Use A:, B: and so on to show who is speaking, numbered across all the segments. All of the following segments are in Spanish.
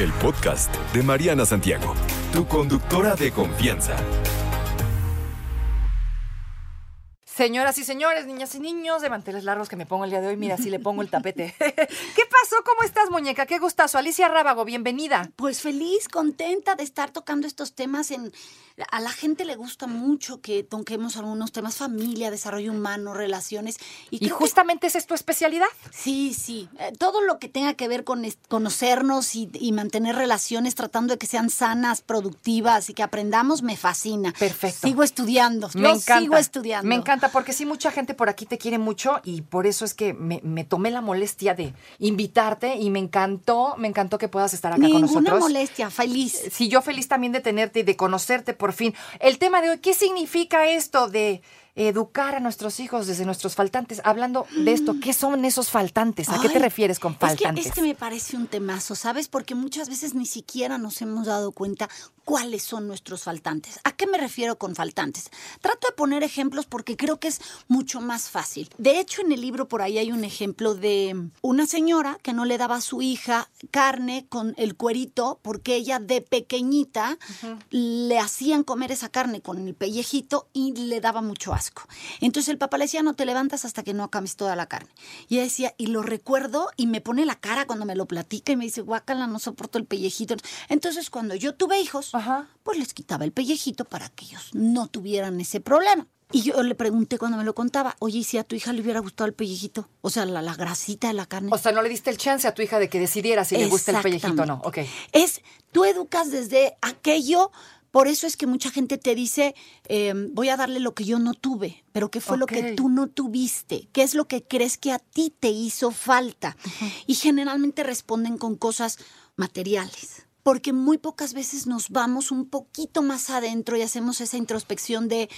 A: el podcast de Mariana Santiago, tu conductora de confianza.
B: Señoras y señores, niñas y niños, de manteles largos que me pongo el día de hoy, mira, si le pongo el tapete. ¿Qué pasó? ¿Cómo estás, muñeca? Qué gustazo. Alicia Rábago, bienvenida.
C: Pues feliz, contenta de estar tocando estos temas en a la gente le gusta mucho que toquemos algunos temas, familia, desarrollo humano, relaciones.
B: Y, justamente esa es tu especialidad.
C: Sí, sí. Eh, todo lo que tenga que ver con conocernos y, mantener relaciones, tratando de que sean sanas, productivas y que aprendamos, me fascina.
B: Perfecto.
C: Sigo estudiando. Me encanta. sigo estudiando.
B: Me encanta, porque sí, mucha gente por aquí te quiere mucho y por eso es que me, tomé la molestia de invitarte y me encantó, me encantó que puedas estar acá con nosotros.
C: Ninguna molestia, feliz.
B: Sí, yo feliz también de tenerte y de conocerte por fin. El tema de hoy, ¿qué significa esto de educar a nuestros hijos desde nuestros faltantes. Hablando de esto, ¿qué son esos faltantes? ¿A qué te refieres con faltantes?
C: Es que, me parece un temazo, ¿sabes? Porque muchas veces ni siquiera nos hemos dado cuenta cuáles son nuestros faltantes. ¿A qué me refiero con faltantes? Trato de poner ejemplos porque creo que es mucho más fácil. De hecho, en el libro por ahí hay un ejemplo de una señora que no le daba a su hija carne con el cuerito porque ella de pequeñita le hacían comer esa carne con el pellejito y le daba mucho asco. Entonces el papá le decía, no te levantas hasta que no acames toda la carne. Y ella decía, y lo recuerdo y me pone la cara cuando me lo platica y me dice, guácala, no soporto el pellejito. Entonces cuando yo tuve hijos, pues les quitaba el pellejito para que ellos no tuvieran ese problema. Y yo le pregunté cuando me lo contaba, oye, ¿y si a tu hija le hubiera gustado el pellejito? O sea, la, grasita de la carne.
B: O sea, no le diste el chance a tu hija de que decidiera si le gusta el pellejito o no. Ok.
C: Es, tú educas desde aquello por eso es que mucha gente te dice, em, voy a darle lo que yo no tuve, pero ¿qué fue lo que tú no tuviste? ¿Qué es lo que crees que a ti te hizo falta? Y generalmente responden con cosas materiales. Porque muy pocas veces nos vamos un poquito más adentro y hacemos esa introspección de,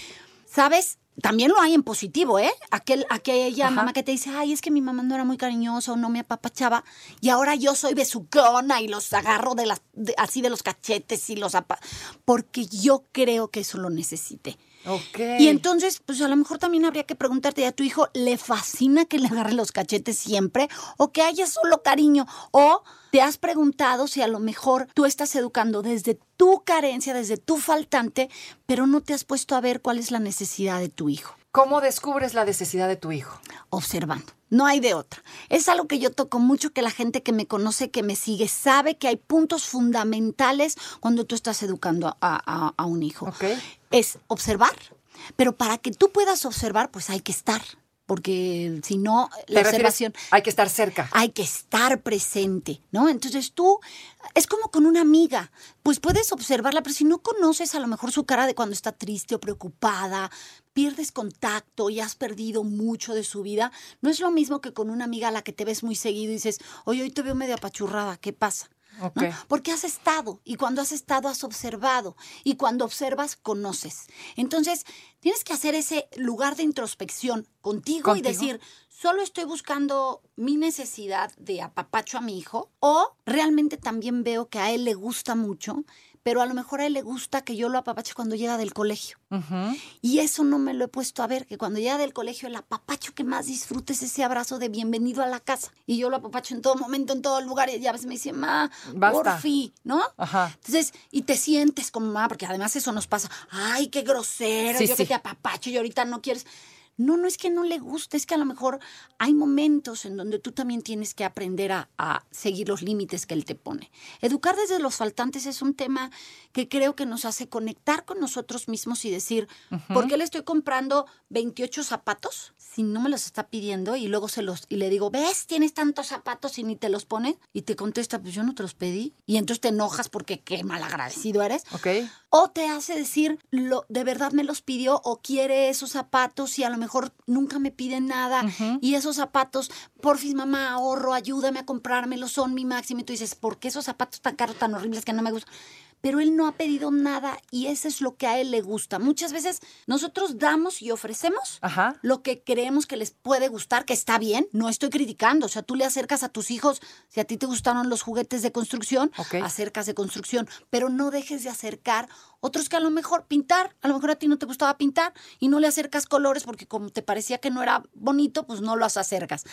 C: ¿sabes? También lo hay en positivo, ¿eh? Aquel, aquella mamá que te dice, ay, es que mi mamá no era muy cariñosa o no me apapachaba, y ahora yo soy besucona y los agarro de las, así de los cachetes y los porque yo creo que eso lo necesite. Y entonces, pues a lo mejor también habría que preguntarte a tu hijo, ¿le fascina que le agarre los cachetes siempre? ¿O que haya solo cariño? ¿O te has preguntado si a lo mejor tú estás educando desde tu carencia, desde tu faltante, pero no te has puesto a ver cuál es la necesidad de tu hijo?
B: ¿Cómo descubres la necesidad de tu hijo?
C: Observando. No hay de otra. Es algo que yo toco mucho, que la gente que me conoce, que me sigue, sabe que hay puntos fundamentales cuando tú estás educando a, un hijo. Es observar, pero para que tú puedas observar, pues hay que estar porque si no, la observación...
B: Hay que estar cerca.
C: Hay que estar presente, ¿no? Entonces tú, es como con una amiga, pues puedes observarla, pero si no conoces a lo mejor su cara de cuando está triste o preocupada, pierdes contacto y has perdido mucho de su vida, no es lo mismo que con una amiga a la que te ves muy seguido y dices, oye, hoy te veo medio apachurrada, ¿qué pasa? Porque has estado y cuando has estado has observado y cuando observas conoces. Entonces, tienes que hacer ese lugar de introspección contigo, y decir, solo estoy buscando mi necesidad de apapacho a mi hijo o realmente también veo que a él le gusta mucho pero a lo mejor a él le gusta que yo lo apapache cuando llega del colegio. Y eso no me lo he puesto a ver, que cuando llega del colegio el apapacho que más disfrute es ese abrazo de bienvenido a la casa. Y yo lo apapacho en todo momento, en todo lugar, y a veces me dice, ma, por fin, ¿no? Entonces, y te sientes como ma, porque además eso nos pasa, ay, qué grosero, yo que te apapacho y ahorita no quieres. No, no es que no le guste, es que a lo mejor hay momentos en donde tú también tienes que aprender a, seguir los límites que él te pone. Educar desde los faltantes es un tema que creo que nos hace conectar con nosotros mismos y decir, ¿por qué le estoy comprando 28 zapatos si no me los está pidiendo? Y luego se los, y le digo, ¿ves? Tienes tantos zapatos y ni te los pones. Y te contesta, pues yo no te los pedí. Y entonces te enojas porque qué malagradecido eres.
B: Ok.
C: O te hace decir, lo, de verdad me los pidió o quiere esos zapatos y a lo mejor mejor nunca me piden nada y esos zapatos, porfis mamá, ahorro, ayúdame a comprármelos, son mi máximo. Y tú dices, ¿por qué esos zapatos tan caros, tan horribles que no me gustan? pero él no ha pedido nada y eso es lo que a él le gusta. Muchas veces nosotros damos y ofrecemos
B: Ajá.
C: lo que creemos que les puede gustar, que está bien, no estoy criticando, o sea, tú le acercas a tus hijos, si a ti te gustaron los juguetes de construcción,
B: Ok.
C: acercas de construcción, pero no dejes de acercar otros que a lo mejor pintar, a lo mejor a ti no te gustaba pintar y no le acercas colores porque como te parecía que no era bonito, pues no los acercas.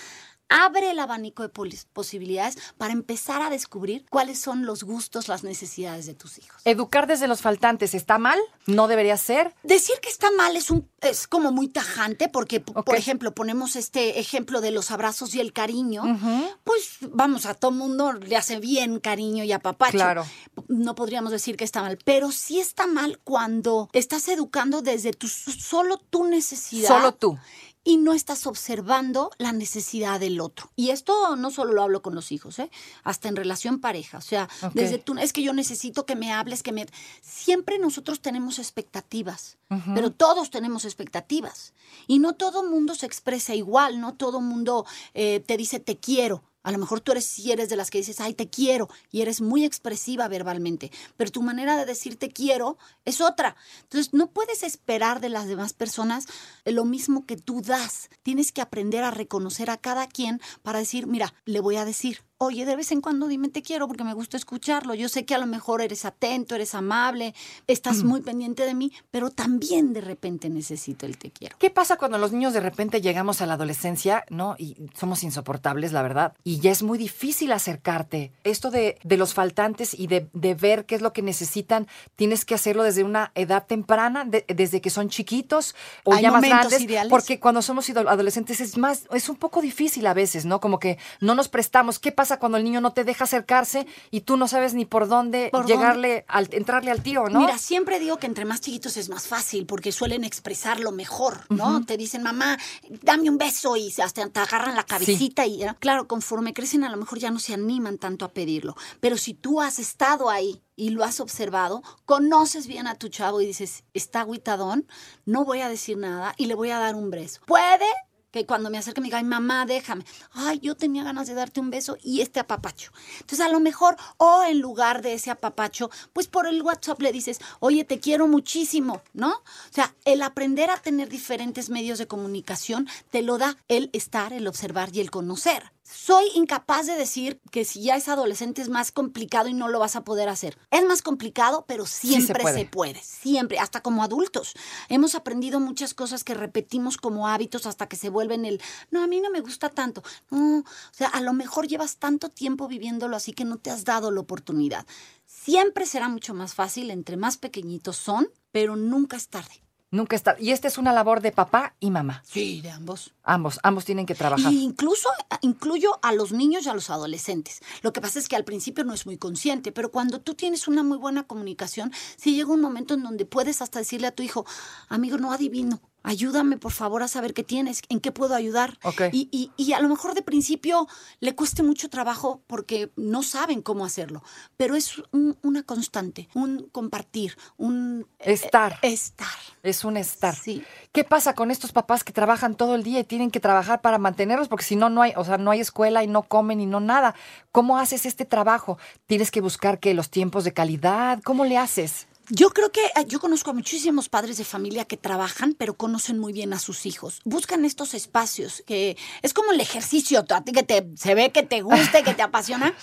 C: Abre el abanico de posibilidades para empezar a descubrir cuáles son los gustos, las necesidades de tus hijos.
B: Educar desde los faltantes está mal, no debería ser.
C: Decir que está mal es un es como muy tajante porque p-
B: Ok.
C: por ejemplo ponemos este ejemplo de los abrazos y el cariño
B: Ujú.
C: pues vamos a todo mundo le hace bien cariño y apapacho
B: Claro.
C: no podríamos decir que está mal pero sí está mal cuando estás educando desde tu solo tu necesidad
B: Solo tú.
C: y no estás observando la necesidad del otro. Y esto no solo lo hablo con los hijos, ¿eh? hasta en relación pareja. O sea, desde tú, es que yo necesito que me hables, que me... Siempre nosotros tenemos expectativas, pero todos tenemos expectativas. Y no todo mundo se expresa igual, no todo mundo eh, te dice te quiero. A lo mejor tú eres, si eres de las que dices, ay, te quiero, y eres muy expresiva verbalmente, pero tu manera de decir te quiero es otra. Entonces, no puedes esperar de las demás personas lo mismo que tú das. Tienes que aprender a reconocer a cada quien para decir, mira, le voy a decir, oye, de vez en cuando dime te quiero porque me gusta escucharlo. Yo sé que a lo mejor eres atento, eres amable, estás muy pendiente de mí, pero también de repente necesito el te quiero.
B: ¿Qué pasa cuando los niños de repente llegamos a la adolescencia, no? Y somos insoportables, la verdad. Y ya es muy difícil acercarte. Esto de, de los faltantes y de, de ver qué es lo que necesitan, tienes que hacerlo desde una edad temprana, de- desde que son chiquitos o
C: ¿Hay
B: ya más grandes.
C: ideales?
B: Porque cuando somos adolescentes es más, es un poco difícil a veces, ¿no? Como que no nos prestamos. ¿Qué pasa cuando el niño no te deja acercarse y tú no sabes ni por dónde
C: ¿Por
B: llegarle, al, entrarle al tío, ¿no?
C: Mira, siempre digo que entre más chiquitos es más fácil porque suelen expresarlo mejor, ¿no? Te dicen, mamá, dame un beso y hasta te agarran la cabecita y ¿no? claro, conforme crecen a lo mejor ya no se animan tanto a pedirlo. Pero si tú has estado ahí y lo has observado, conoces bien a tu chavo y dices, está agüitadón, no voy a decir nada y le voy a dar un beso. Puede que cuando me acerque me diga, ay, mamá, déjame. Ay, yo tenía ganas de darte un beso y este apapacho. Entonces, a lo mejor, o en lugar de ese apapacho, pues por el WhatsApp le dices, oye, te quiero muchísimo, ¿no? O sea, el aprender a tener diferentes medios de comunicación te lo da el estar, el observar y el conocer. Soy incapaz de decir que si ya es adolescente es más complicado y no lo vas a poder hacer. Es más complicado, pero
B: se
C: siempre
B: puede.
C: se puede, siempre, hasta como adultos. Hemos aprendido muchas cosas que repetimos como hábitos hasta que se vuelven el, no, a mí no me gusta tanto. No, o sea, a lo mejor llevas tanto tiempo viviéndolo así que no te has dado la oportunidad. Siempre será mucho más fácil entre más pequeñitos son, pero nunca es tarde.
B: Nunca está. Y esta es una labor de papá y mamá.
C: Sí, de ambos.
B: Ambos, ambos tienen que trabajar.
C: Y incluso incluyo a los niños y a los adolescentes. Lo que pasa es que al principio no es muy consciente, pero cuando tú tienes una muy buena comunicación, sí llega un momento en donde puedes hasta decirle a tu hijo, amigo, no adivino. Ayúdame, por favor, a saber qué tienes, en qué puedo ayudar. Y, y- y a lo mejor de principio le cueste mucho trabajo porque no saben cómo hacerlo, pero es un- una constante, un compartir, un
B: Estar.
C: eh, estar.
B: Es un estar.
C: Sí.
B: ¿Qué pasa con estos papás que trabajan todo el día y tienen que trabajar para mantenerlos? Porque si no, no hay, o sea, no hay escuela y no comen y no nada. ¿Cómo haces este trabajo? Tienes que buscar que los tiempos de calidad. ¿Cómo le haces?
C: Yo creo que eh, yo conozco a muchísimos padres de familia que trabajan, pero conocen muy bien a sus hijos. Buscan estos espacios que es como el ejercicio, a ti que te, se ve que te gusta y que te apasiona.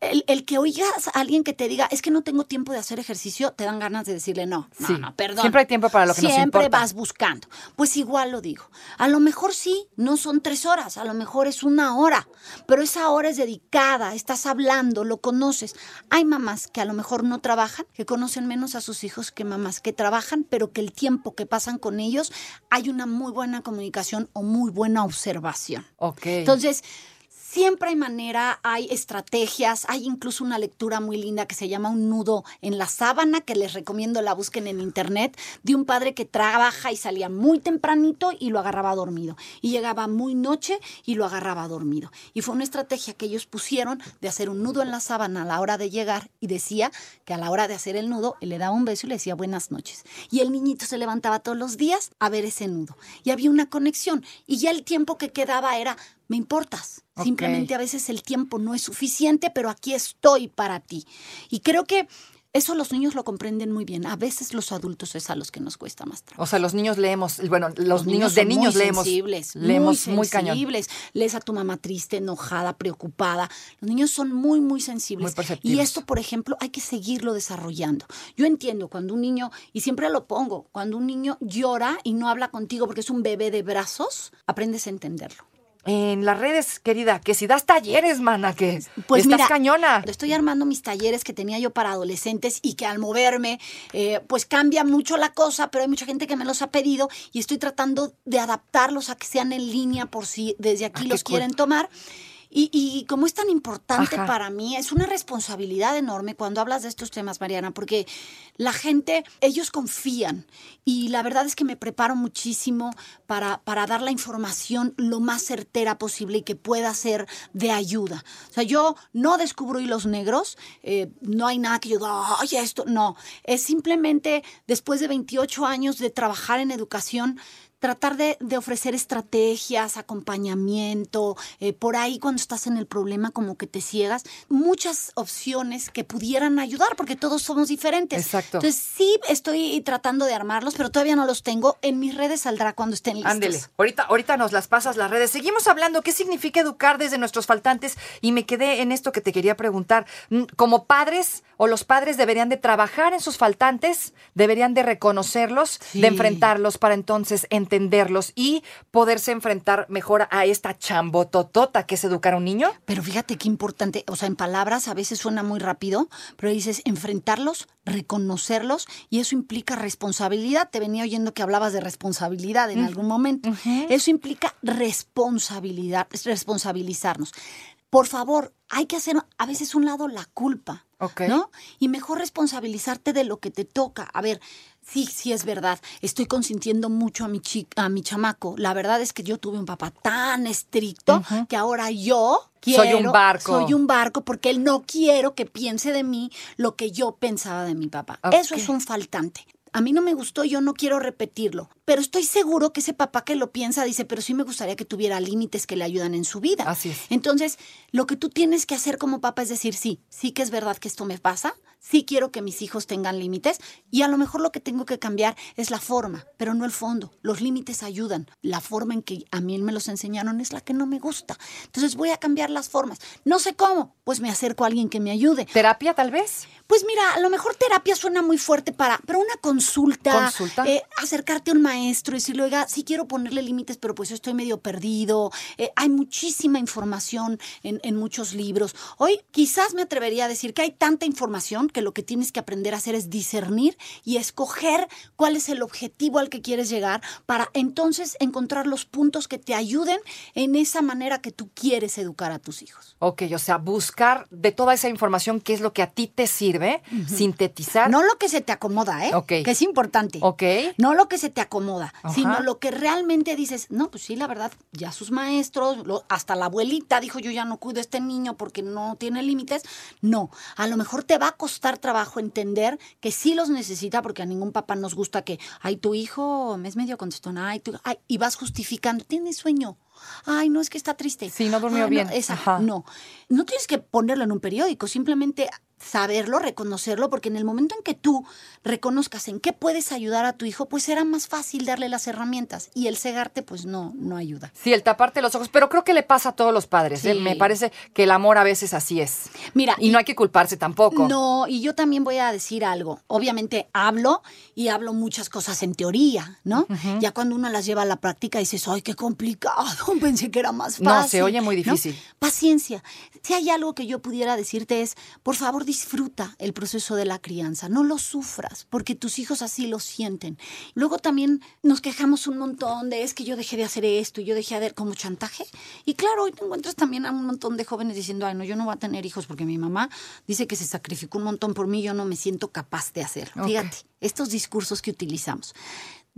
C: El, el que oigas a alguien que te diga, es que no tengo tiempo de hacer ejercicio, te dan ganas de decirle no. No,
B: Sí.
C: no, perdón.
B: Siempre hay tiempo para lo que nos
C: Siempre
B: importa.
C: vas buscando. Pues igual lo digo. A lo mejor sí, no son tres horas, a lo mejor es una hora, pero esa hora es dedicada, estás hablando, lo conoces. Hay mamás que a lo mejor no trabajan, que conocen menos a sus hijos que mamás que trabajan, pero que el tiempo que pasan con ellos hay una muy buena comunicación o muy buena observación.
B: Ok.
C: Entonces, siempre hay manera, hay estrategias, hay incluso una lectura muy linda que se llama Un nudo en la sábana, que les recomiendo la busquen en internet, de un padre que trabaja y salía muy tempranito y lo agarraba dormido. Y llegaba muy noche y lo agarraba dormido. Y fue una estrategia que ellos pusieron de hacer un nudo en la sábana a la hora de llegar y decía que a la hora de hacer el nudo, él le daba un beso y le decía buenas noches. Y el niñito se levantaba todos los días a ver ese nudo. Y había una conexión. Y ya el tiempo que quedaba era, me importas. Simplemente a veces el tiempo no es suficiente, pero aquí estoy para ti. Y creo que Eso los niños lo comprenden muy bien. A veces los adultos es a los que nos cuesta más trabajo.
B: O sea, los niños leemos, bueno, los, niños, de niños
C: muy
B: leemos.
C: sensibles,
B: leemos
C: muy
B: muy, cañón.
C: sensibles. Lees a tu mamá triste, enojada, preocupada. Los niños son muy, muy sensibles.
B: Muy
C: y esto, por ejemplo, hay que seguirlo desarrollando. Yo entiendo cuando un niño, y siempre lo pongo, cuando un niño llora y no habla contigo porque es un bebé de brazos, aprendes a entenderlo.
B: En las redes, querida, que si das talleres, mana, que
C: Pues
B: estás
C: mira,
B: cañona.
C: Estoy armando mis talleres que tenía yo para adolescentes y que al moverme, eh, pues cambia mucho la cosa, pero hay mucha gente que me los ha pedido y estoy tratando de adaptarlos a que sean en línea por si desde aquí
B: Ah,
C: los
B: cool.
C: quieren tomar. Y, y como es tan importante
B: Ajá.
C: para mí, es una responsabilidad enorme cuando hablas de estos temas, Mariana, porque la gente, ellos confían y la verdad es que me preparo muchísimo para, para dar la información lo más certera posible y que pueda ser de ayuda. O sea, yo no descubro hilos negros, eh, no hay nada que yo diga, ay, esto, no, es simplemente después de 28 años de trabajar en educación, tratar de, de ofrecer estrategias, acompañamiento, eh, por ahí cuando estás en el problema como que te ciegas, muchas opciones que pudieran ayudar porque todos somos diferentes.
B: Exacto.
C: Entonces sí estoy tratando de armarlos, pero todavía no los tengo. En mis redes saldrá cuando estén listos.
B: Ándele, ahorita, ahorita nos las pasas las redes. Seguimos hablando qué significa educar desde nuestros faltantes y me quedé en esto que te quería preguntar. Mm, Como padres o los padres deberían de trabajar en sus faltantes, deberían de reconocerlos,
C: Sí.
B: de enfrentarlos para entonces entenderlos y poderse enfrentar mejor a esta chambototota que es educar a un niño.
C: Pero fíjate qué importante, o sea, en palabras a veces suena muy rápido, pero dices enfrentarlos, reconocerlos, y eso implica responsabilidad. Te venía oyendo que hablabas de responsabilidad en algún momento. Eso implica responsabilidad, responsabilizarnos. Por favor, hay que hacer a veces un lado la culpa. ¿no? Y mejor responsabilizarte de lo que te toca. A ver, sí, sí es verdad. Estoy consintiendo mucho a mi chi- a mi chamaco. La verdad es que yo tuve un papá tan estricto que ahora yo quiero,
B: Soy un barco.
C: Soy un barco porque él no quiero que piense de mí lo que yo pensaba de mi papá. Eso es un faltante. A mí no me gustó, yo no quiero repetirlo, pero estoy seguro que ese papá que lo piensa dice, pero sí me gustaría que tuviera límites que le ayudan en su vida.
B: Así es.
C: Entonces, lo que tú tienes que hacer como papá es decir, sí, sí que es verdad que esto me pasa, sí quiero que mis hijos tengan límites y a lo mejor lo que tengo que cambiar es la forma, pero no el fondo. Los límites ayudan. La forma en que a mí me los enseñaron es la que no me gusta. Entonces voy a cambiar las formas. No sé cómo, pues me acerco a alguien que me ayude.
B: ¿Terapia tal vez?
C: Pues mira, a lo mejor terapia suena muy fuerte para, pero una consulta,
B: ¿Consulta?
C: eh, acercarte a un maestro y decirle, oiga, sí quiero ponerle límites, pero pues yo estoy medio perdido. Eh, hay muchísima información en, en muchos libros. Hoy quizás me atrevería a decir que hay tanta información que lo que tienes que aprender a hacer es discernir y escoger cuál es el objetivo al que quieres llegar para entonces encontrar los puntos que te ayuden en esa manera que tú quieres educar a tus hijos.
B: Ok, o sea, buscar de toda esa información qué es lo que a ti te sirve, sintetizar.
C: No lo que se te acomoda, ¿eh?
B: Ok.
C: Que es importante.
B: Ok.
C: No lo que se te acomoda,
B: Ajá.
C: sino lo que realmente dices, no, pues sí, la verdad, ya sus maestros, lo- hasta la abuelita dijo, yo ya no cuido a este niño porque no tiene límites. No, a lo mejor te va a costar trabajo entender que sí los necesita porque a ningún papá nos gusta que, ay, tu hijo me es medio contestón, ay, tu, ay, y vas justificando, tiene sueño. Ay, no es que está triste.
B: Sí, no durmió bien.
C: esa-
B: Ajá.
C: no, no tienes que ponerlo en un periódico, simplemente saberlo, reconocerlo, porque en el momento en que tú reconozcas en qué puedes ayudar a tu hijo, pues será más fácil darle las herramientas y el cegarte pues no no ayuda.
B: Sí, el taparte los ojos, pero creo que le pasa a todos los padres. ¿eh? Me parece que el amor a veces así es.
C: Mira,
B: y, no hay que culparse tampoco.
C: No, y yo también voy a decir algo. Obviamente hablo y hablo muchas cosas en teoría, ¿no? Ya cuando uno las lleva a la práctica dices, ay, qué complicado, pensé que era más fácil.
B: No, se oye muy
C: ¿no?
B: difícil.
C: Paciencia. Si hay algo que yo pudiera decirte es, por favor, disfruta el proceso de la crianza, no lo sufras, porque tus hijos así lo sienten. Luego también nos quejamos un montón de, es que yo dejé de hacer esto y yo dejé de hacer como chantaje. Y claro, hoy te encuentras también a un montón de jóvenes diciendo, ay, no, yo no voy a tener hijos porque mi mamá dice que se sacrificó un montón por mí, yo no me siento capaz de hacerlo.
B: Ok.
C: Fíjate, estos discursos que utilizamos.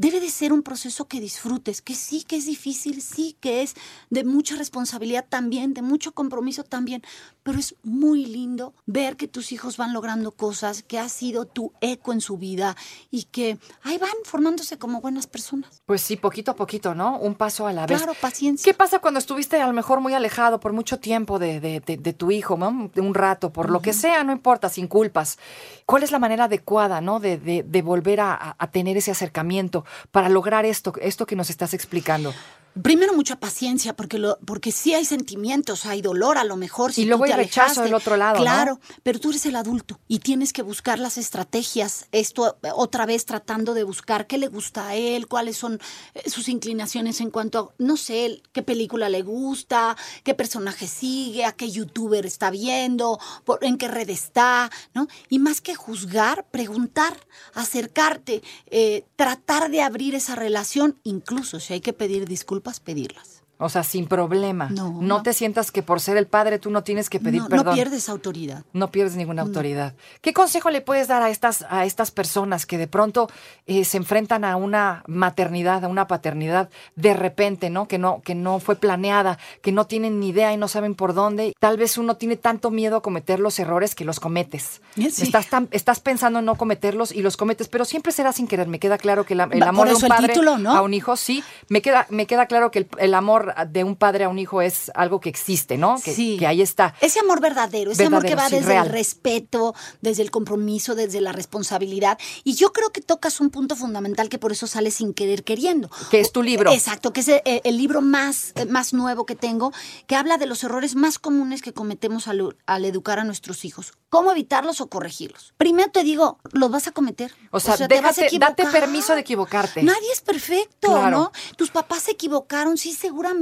C: Debe de ser un proceso que disfrutes, que sí que es difícil, sí que es de mucha responsabilidad también, de mucho compromiso también, pero es muy lindo ver que tus hijos van logrando cosas, que has sido tu eco en su vida y que ahí van formándose como buenas personas.
B: Pues sí, poquito a poquito, ¿no? Un paso a la vez.
C: Claro, paciencia.
B: ¿Qué pasa cuando estuviste a lo mejor muy alejado por mucho tiempo de, de, de, tu hijo, ¿no? De un rato, por lo que sea, no importa, sin culpas? ¿Cuál es la manera adecuada, ¿no? De, de volver a, a, tener ese acercamiento para lograr esto, esto que nos estás explicando.
C: Primero mucha paciencia, porque lo, porque sí hay sentimientos, hay dolor a lo mejor. Si
B: y luego
C: tú te
B: hay rechazo del otro lado.
C: Claro, pero tú eres el adulto y tienes que buscar las estrategias. Esto otra vez tratando de buscar qué le gusta a él, cuáles son eh, sus inclinaciones en cuanto a, no sé, qué película le gusta, qué personaje sigue, a qué youtuber está viendo, por, en qué red está, ¿no? Y más que juzgar, preguntar, acercarte, eh, tratar de abrir esa relación, incluso si hay que pedir disculpas pedirlas.
B: O sea, sin problema.
C: No,
B: no, te sientas que por ser el padre tú no tienes que pedir perdón.
C: No pierdes autoridad.
B: No pierdes ninguna autoridad. ¿Qué consejo le puedes dar a estas, a estas personas que de pronto eh, se enfrentan a una maternidad, a una paternidad de repente, ¿no? Que no, que no fue planeada, que no tienen ni idea y no saben por dónde. Tal vez uno tiene tanto miedo a cometer los errores que los cometes. Estás, estás pensando en no cometerlos y los cometes, pero siempre será sin querer. Me queda claro que el, amor de un padre a un hijo, sí. Me queda, me queda claro que el, el amor de un padre a un hijo es algo que existe, ¿no? Que,
C: sí.
B: que ahí está.
C: Ese amor verdadero, ese amor que va desde el respeto, desde el compromiso, desde la responsabilidad. Y yo creo que tocas un punto fundamental que por eso sale sin querer queriendo.
B: Que es tu libro.
C: Exacto, que es el, libro más, más nuevo que tengo, que habla de los errores más comunes que cometemos al, al educar a nuestros hijos. ¿Cómo evitarlos o corregirlos? Primero te digo, los vas a cometer.
B: O sea, déjate, date permiso de equivocarte.
C: Nadie es perfecto, ¿no? Tus papás se equivocaron, sí, seguramente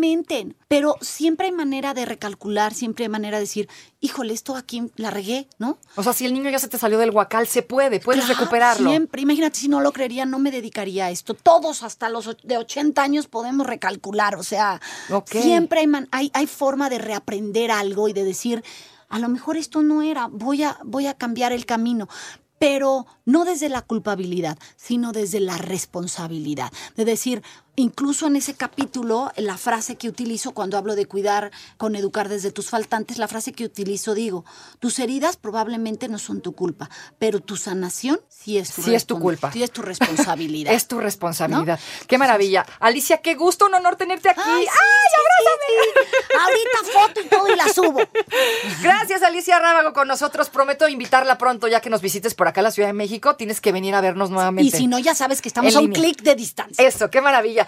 C: pero siempre hay manera de recalcular, siempre hay manera de decir, híjole, esto aquí la regué, ¿no?
B: O sea, si el niño ya se te salió del huacal, se puede, puedes recuperarlo.
C: Siempre, imagínate, si no lo creería, no me dedicaría a esto. Todos hasta los de 80 años podemos recalcular, o sea, siempre hay, hay, hay forma de reaprender algo y de decir, a lo mejor esto no era, voy a, voy a cambiar el camino pero no desde la culpabilidad, sino desde la responsabilidad. De decir, Incluso en ese capítulo, la frase que utilizo cuando hablo de cuidar con educar desde tus faltantes, la frase que utilizo digo, tus heridas probablemente no son tu culpa, pero tu sanación sí es tu,
B: sí es tu culpa.
C: Sí es tu responsabilidad.
B: es tu responsabilidad. Qué maravilla. Alicia, qué gusto, un honor tenerte aquí. ¡Ay,
C: Ahorita foto y todo y la subo.
B: Gracias, Alicia Rábago, con nosotros. Prometo invitarla pronto, ya que nos visites por acá a la Ciudad de México. Tienes que venir a vernos nuevamente.
C: Y si no, ya sabes que estamos a un clic de distancia.
B: Eso, qué maravilla.